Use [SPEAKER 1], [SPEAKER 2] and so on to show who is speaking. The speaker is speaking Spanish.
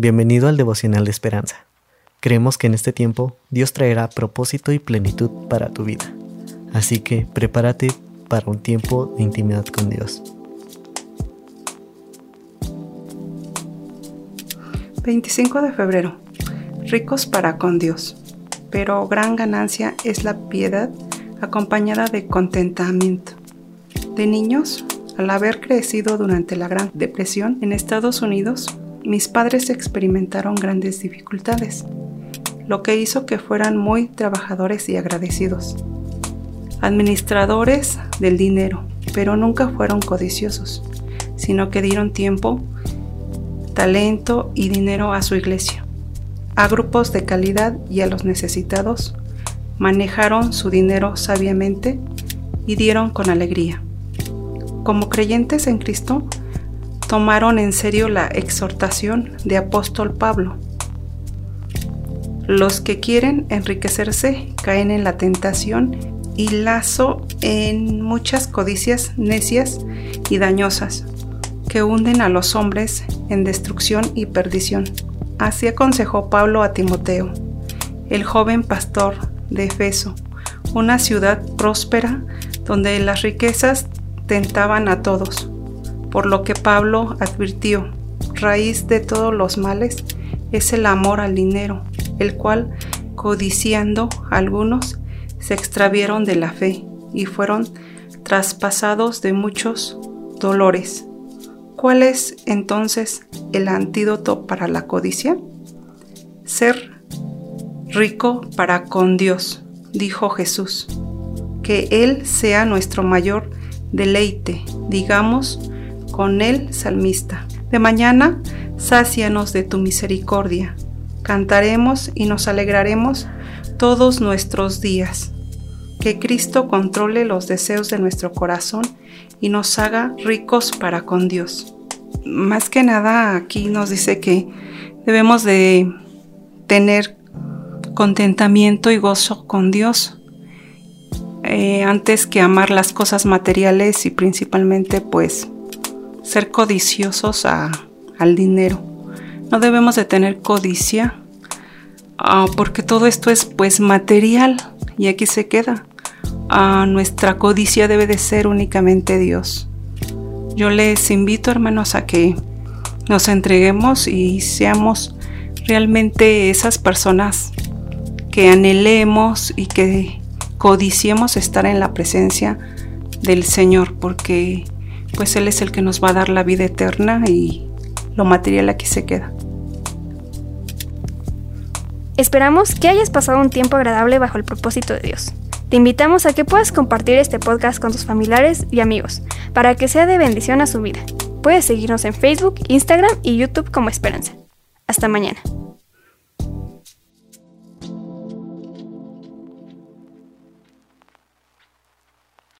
[SPEAKER 1] Bienvenido al devocional de esperanza. Creemos que en este tiempo Dios traerá propósito y plenitud para tu vida. Así que prepárate para un tiempo de intimidad con Dios.
[SPEAKER 2] 25 de febrero. Ricos para con Dios. Pero gran ganancia es la piedad acompañada de contentamiento. De niños, al haber crecido durante la Gran Depresión en Estados Unidos, mis padres experimentaron grandes dificultades, lo que hizo que fueran muy trabajadores y agradecidos. Administradores del dinero, pero nunca fueron codiciosos, sino que dieron tiempo, talento y dinero a su iglesia, a grupos de calidad y a los necesitados, manejaron su dinero sabiamente y dieron con alegría. Como creyentes en Cristo, tomaron en serio la exhortación de apóstol Pablo. Los que quieren enriquecerse caen en la tentación y lazo en muchas codicias necias y dañosas que hunden a los hombres en destrucción y perdición. Así aconsejó Pablo a Timoteo, el joven pastor de Efeso, una ciudad próspera donde las riquezas tentaban a todos por lo que Pablo advirtió, raíz de todos los males es el amor al dinero, el cual, codiciando algunos, se extravieron de la fe y fueron traspasados de muchos dolores. ¿Cuál es entonces el antídoto para la codicia? Ser rico para con Dios, dijo Jesús. Que Él sea nuestro mayor deleite, digamos, con el salmista. De mañana, sácianos de tu misericordia. Cantaremos y nos alegraremos todos nuestros días. Que Cristo controle los deseos de nuestro corazón y nos haga ricos para con Dios. Más que nada aquí nos dice que debemos de tener contentamiento y gozo con Dios eh, antes que amar las cosas materiales y principalmente pues ser codiciosos al dinero. No debemos de tener codicia ah, porque todo esto es pues material y aquí se queda. Ah, nuestra codicia debe de ser únicamente Dios. Yo les invito hermanos a que nos entreguemos y seamos realmente esas personas que anhelemos y que codiciemos estar en la presencia del Señor porque pues Él es el que nos va a dar la vida eterna y lo material aquí se queda.
[SPEAKER 3] Esperamos que hayas pasado un tiempo agradable bajo el propósito de Dios. Te invitamos a que puedas compartir este podcast con tus familiares y amigos para que sea de bendición a su vida. Puedes seguirnos en Facebook, Instagram y YouTube como Esperanza. Hasta mañana.